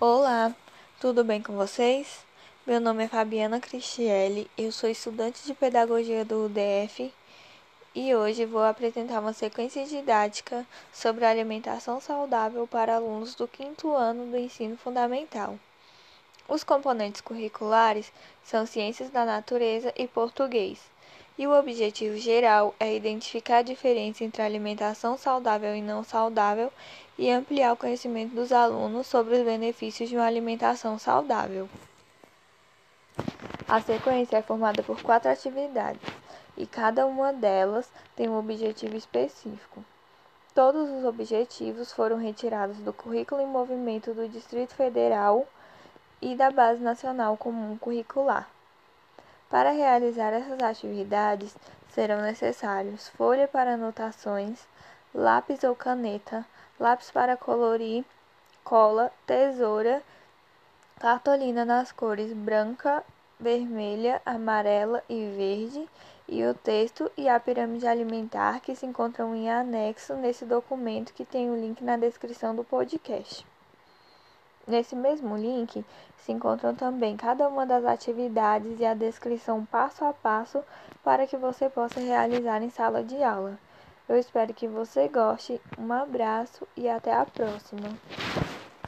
Olá, tudo bem com vocês? Meu nome é Fabiana Cristiele, eu sou estudante de Pedagogia do UDF e hoje vou apresentar uma sequência didática sobre alimentação saudável para alunos do quinto ano do ensino fundamental. Os componentes curriculares são Ciências da Natureza e Português e o objetivo geral é identificar a diferença entre alimentação saudável e não saudável e ampliar o conhecimento dos alunos sobre os benefícios de uma alimentação saudável. A sequência é formada por quatro atividades e cada uma delas tem um objetivo específico. Todos os objetivos foram retirados do Currículo em Movimento do Distrito Federal e da Base Nacional Comum Curricular. Para realizar essas atividades, serão necessários folha para anotações, lápis ou caneta, lápis para colorir, cola, tesoura, cartolina nas cores branca, vermelha, amarela e verde, e o texto e a pirâmide alimentar que se encontram em anexo nesse documento que tem o link na descrição do podcast. Nesse mesmo link se encontram também cada uma das atividades e a descrição passo a passo para que você possa realizar em sala de aula. Eu espero que você goste. Um abraço e até a próxima.